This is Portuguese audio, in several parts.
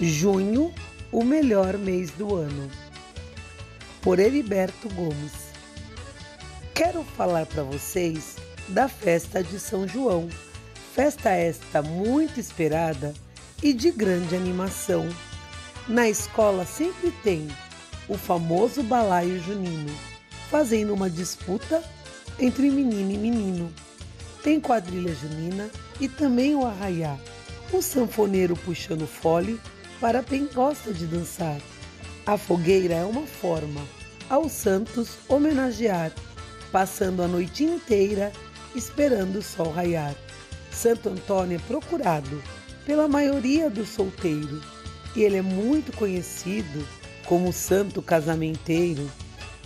Junho, o melhor mês do ano. Por Heriberto Gomes. Quero falar para vocês da festa de São João. Festa esta muito esperada e de grande animação. Na escola sempre tem o famoso balaio junino, fazendo uma disputa entre menino e menino. Tem quadrilha junina e também o arraiá, o sanfoneiro puxando fole para quem gosta de dançar. A fogueira é uma forma aos santos homenagear, passando a noite inteira esperando o sol raiar. Santo Antônio é procurado pela maioria dos solteiros e ele é muito conhecido como santo casamenteiro.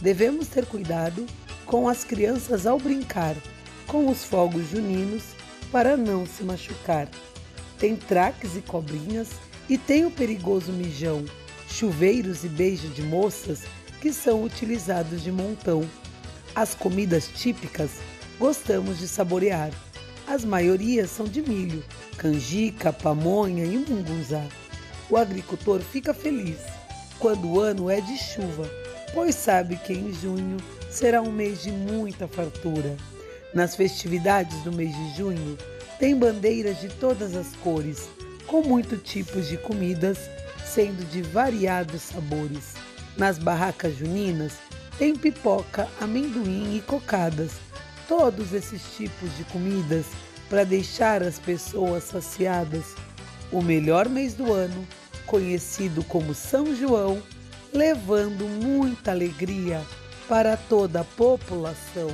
Devemos ter cuidado com as crianças ao brincar com os fogos juninos para não se machucar. Tem traques e cobrinhas e tem o perigoso mijão, chuveiros e beijo de moças que são utilizados de montão. As comidas típicas gostamos de saborear. As maiorias são de milho, canjica, pamonha e mungunzá. O agricultor fica feliz quando o ano é de chuva, pois sabe que em junho será um mês de muita fartura. Nas festividades do mês de junho, tem bandeiras de todas as cores, com muitos tipos de comidas, sendo de variados sabores. Nas barracas juninas tem pipoca, amendoim e cocadas. Todos esses tipos de comidas para deixar as pessoas saciadas. O melhor mês do ano, conhecido como São João, levando muita alegria para toda a população.